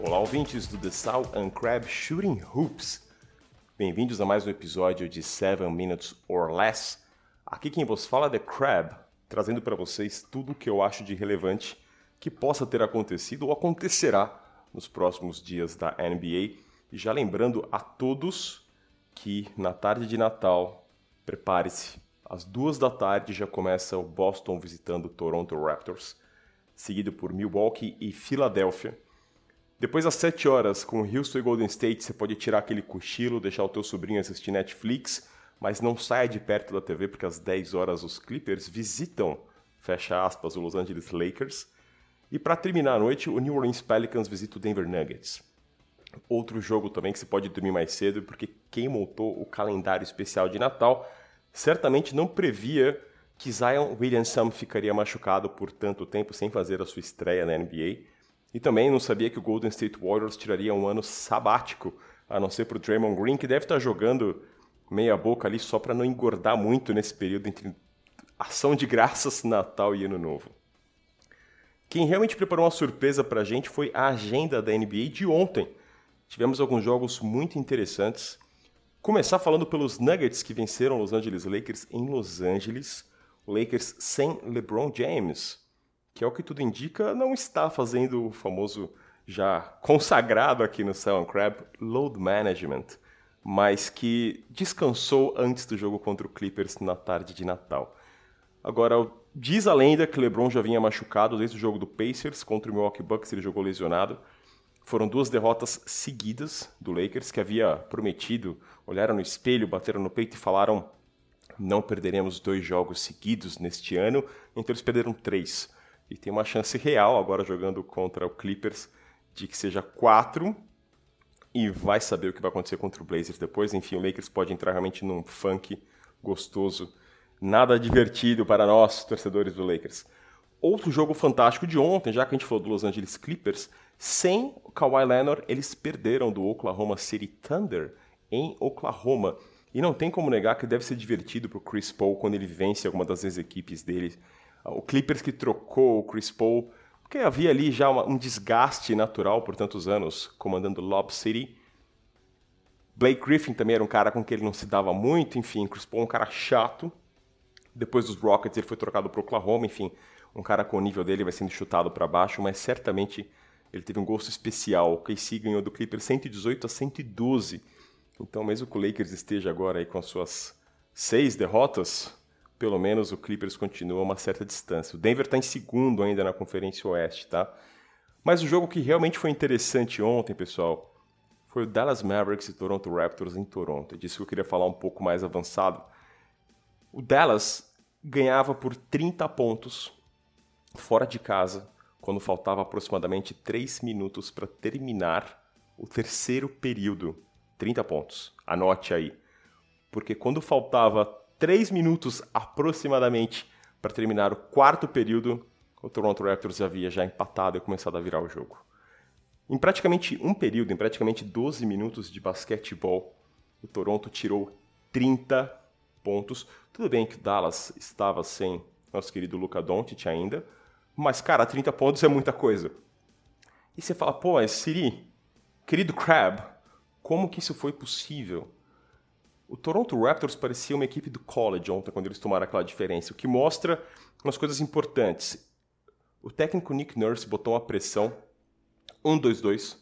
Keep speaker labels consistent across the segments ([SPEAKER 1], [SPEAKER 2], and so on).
[SPEAKER 1] Olá, ouvintes do The Sal and Crab Shooting Hoops. Bem-vindos a mais um episódio de 7 Minutes or Less. Aqui quem vos fala é The Crab, trazendo para vocês tudo o que eu acho de relevante que possa ter acontecido ou acontecerá nos próximos dias da NBA. E já lembrando a todos que na tarde de Natal, prepare-se, às duas da tarde já começa o Boston visitando o Toronto Raptors, seguido por Milwaukee e Filadélfia. Depois às 7 horas, com Houston e Golden State, você pode tirar aquele cochilo, deixar o teu sobrinho assistir Netflix, mas não saia de perto da TV porque às 10 horas os Clippers visitam, fecha aspas, o Los Angeles Lakers. E para terminar a noite, o New Orleans Pelicans visita o Denver Nuggets. Outro jogo também que você pode dormir mais cedo, porque quem montou o calendário especial de Natal certamente não previa que Zion Williamson ficaria machucado por tanto tempo sem fazer a sua estreia na NBA. E também não sabia que o Golden State Warriors tiraria um ano sabático, a não ser para o Draymond Green, que deve estar jogando meia boca ali só para não engordar muito nesse período entre ação de graças, Natal e Ano Novo. Quem realmente preparou uma surpresa para a gente foi a agenda da NBA de ontem. Tivemos alguns jogos muito interessantes. Começar falando pelos Nuggets que venceram Los Angeles Lakers em Los Angeles. Lakers sem LeBron James que é o que tudo indica, não está fazendo o famoso já consagrado aqui no Sound Crab load management, mas que descansou antes do jogo contra o Clippers na tarde de Natal. Agora, diz a lenda que LeBron já vinha machucado desde o jogo do Pacers contra o Milwaukee Bucks, ele jogou lesionado. Foram duas derrotas seguidas do Lakers, que havia prometido, olharam no espelho, bateram no peito e falaram: não perderemos dois jogos seguidos neste ano, então eles perderam três e tem uma chance real agora jogando contra o Clippers de que seja quatro e vai saber o que vai acontecer contra o Blazers depois. Enfim, o Lakers pode entrar realmente num funk gostoso, nada divertido para nós, torcedores do Lakers. Outro jogo fantástico de ontem, já que a gente falou do Los Angeles Clippers, sem o Kawhi Leonard, eles perderam do Oklahoma City Thunder em Oklahoma. E não tem como negar que deve ser divertido para o Chris Paul quando ele vence alguma das equipes dele o Clippers que trocou o Chris Paul, porque havia ali já uma, um desgaste natural por tantos anos comandando Lob City. Blake Griffin também era um cara com quem ele não se dava muito, enfim, Chris Paul é um cara chato. Depois dos Rockets ele foi trocado para Oklahoma, enfim, um cara com o nível dele vai sendo chutado para baixo, mas certamente ele teve um gosto especial. O KC ganhou do Clippers 118 a 112. Então, mesmo que o Lakers esteja agora aí com as suas seis derrotas, pelo menos o Clippers continua a uma certa distância. O Denver está em segundo ainda na Conferência Oeste, tá? Mas o jogo que realmente foi interessante ontem, pessoal, foi o Dallas Mavericks e Toronto Raptors em Toronto. Eu disse que eu queria falar um pouco mais avançado. O Dallas ganhava por 30 pontos fora de casa quando faltava aproximadamente 3 minutos para terminar o terceiro período. 30 pontos. Anote aí. Porque quando faltava três minutos aproximadamente para terminar o quarto período, o Toronto Raptors havia já empatado e começado a virar o jogo. Em praticamente um período, em praticamente 12 minutos de basquetebol, o Toronto tirou 30 pontos. Tudo bem que o Dallas estava sem nosso querido Luca Doncic ainda, mas cara, 30 pontos é muita coisa. E você fala, pô, Siri, querido Crab, como que isso foi possível? O Toronto Raptors parecia uma equipe do college ontem, quando eles tomaram aquela diferença, o que mostra umas coisas importantes. O técnico Nick Nurse botou uma pressão 1-2-2,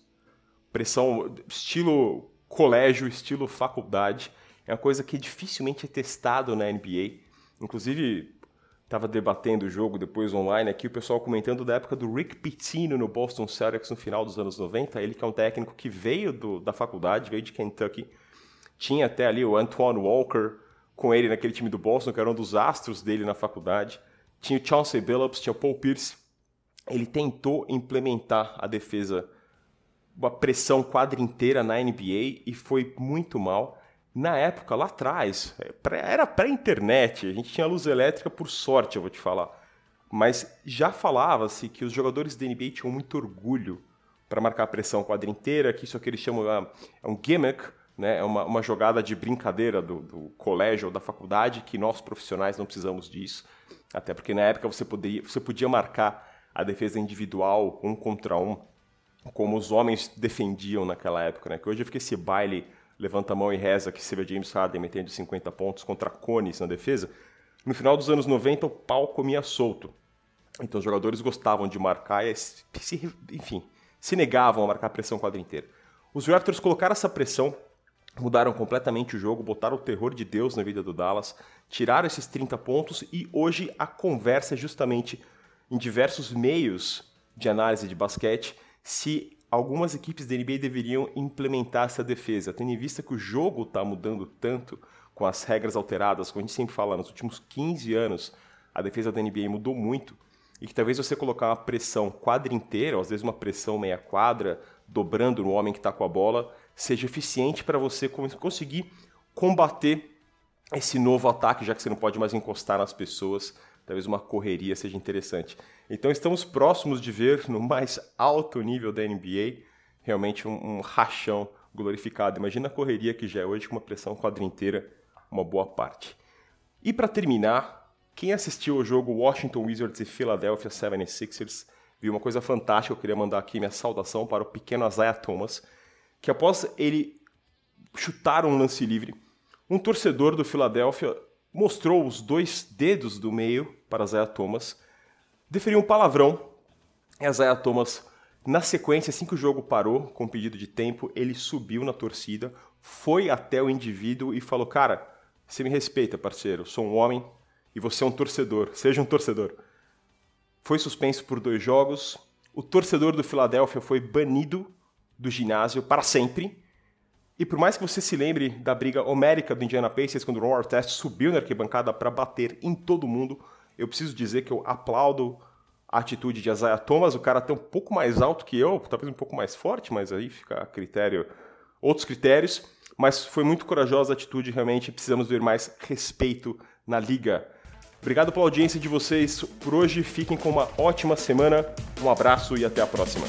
[SPEAKER 1] pressão estilo colégio, estilo faculdade, é uma coisa que dificilmente é testado na NBA. Inclusive, estava debatendo o jogo depois online aqui, o pessoal comentando da época do Rick Pitino no Boston Celtics no final dos anos 90, ele que é um técnico que veio do, da faculdade, veio de Kentucky, tinha até ali o Antoine Walker com ele naquele time do Boston, que era um dos astros dele na faculdade. Tinha o Chauncey Billups, tinha o Paul Pierce. Ele tentou implementar a defesa, uma pressão quadra inteira na NBA e foi muito mal. Na época, lá atrás, é, era pré-internet, a gente tinha luz elétrica por sorte, eu vou te falar. Mas já falava-se que os jogadores da NBA tinham muito orgulho para marcar a pressão quadra inteira, que isso aqui eles chamam é um gimmick, né? É uma, uma jogada de brincadeira do, do colégio ou da faculdade que nós profissionais não precisamos disso. Até porque na época você, poderia, você podia marcar a defesa individual um contra um como os homens defendiam naquela época, né? Que hoje fica esse baile, levanta a mão e reza que vê James Harden metendo 50 pontos contra cones na defesa. No final dos anos 90, o pau comia solto. Então os jogadores gostavam de marcar e, se, enfim, se negavam a marcar a pressão quadra inteira. Os Raptors colocaram essa pressão, mudaram completamente o jogo, botaram o terror de Deus na vida do Dallas, tiraram esses 30 pontos e hoje a conversa é justamente em diversos meios de análise de basquete se algumas equipes da NBA deveriam implementar essa defesa, tendo em vista que o jogo está mudando tanto com as regras alteradas, como a gente sempre fala, nos últimos 15 anos a defesa da NBA mudou muito e que talvez você colocar uma pressão quadra inteira, ou às vezes uma pressão meia quadra, dobrando no homem que está com a bola, seja eficiente para você conseguir combater esse novo ataque, já que você não pode mais encostar nas pessoas, talvez uma correria seja interessante. Então estamos próximos de ver no mais alto nível da NBA realmente um, um rachão glorificado. Imagina a correria que já é hoje com uma pressão quadra inteira, uma boa parte. E para terminar, quem assistiu ao jogo Washington Wizards e Philadelphia 76ers viu uma coisa fantástica. Eu queria mandar aqui minha saudação para o pequeno Isaiah Thomas, que após ele chutar um lance livre, um torcedor do Philadelphia mostrou os dois dedos do meio para Isaiah Thomas, deferiu um palavrão. E Isaiah Thomas, na sequência, assim que o jogo parou, com pedido de tempo, ele subiu na torcida, foi até o indivíduo e falou: Cara, você me respeita, parceiro, sou um homem, e você é um torcedor, seja um torcedor. Foi suspenso por dois jogos. O torcedor do Philadelphia foi banido do ginásio para sempre. E por mais que você se lembre da briga homérica do Indiana Pacers quando o Ron Artest subiu na arquibancada para bater em todo mundo, eu preciso dizer que eu aplaudo a atitude de Isaiah Thomas. O cara até um pouco mais alto que eu, talvez um pouco mais forte, mas aí fica a critério, outros critérios. Mas foi muito corajosa a atitude, realmente precisamos ver mais respeito na liga. Obrigado pela audiência de vocês por hoje. Fiquem com uma ótima semana. Um abraço e até a próxima.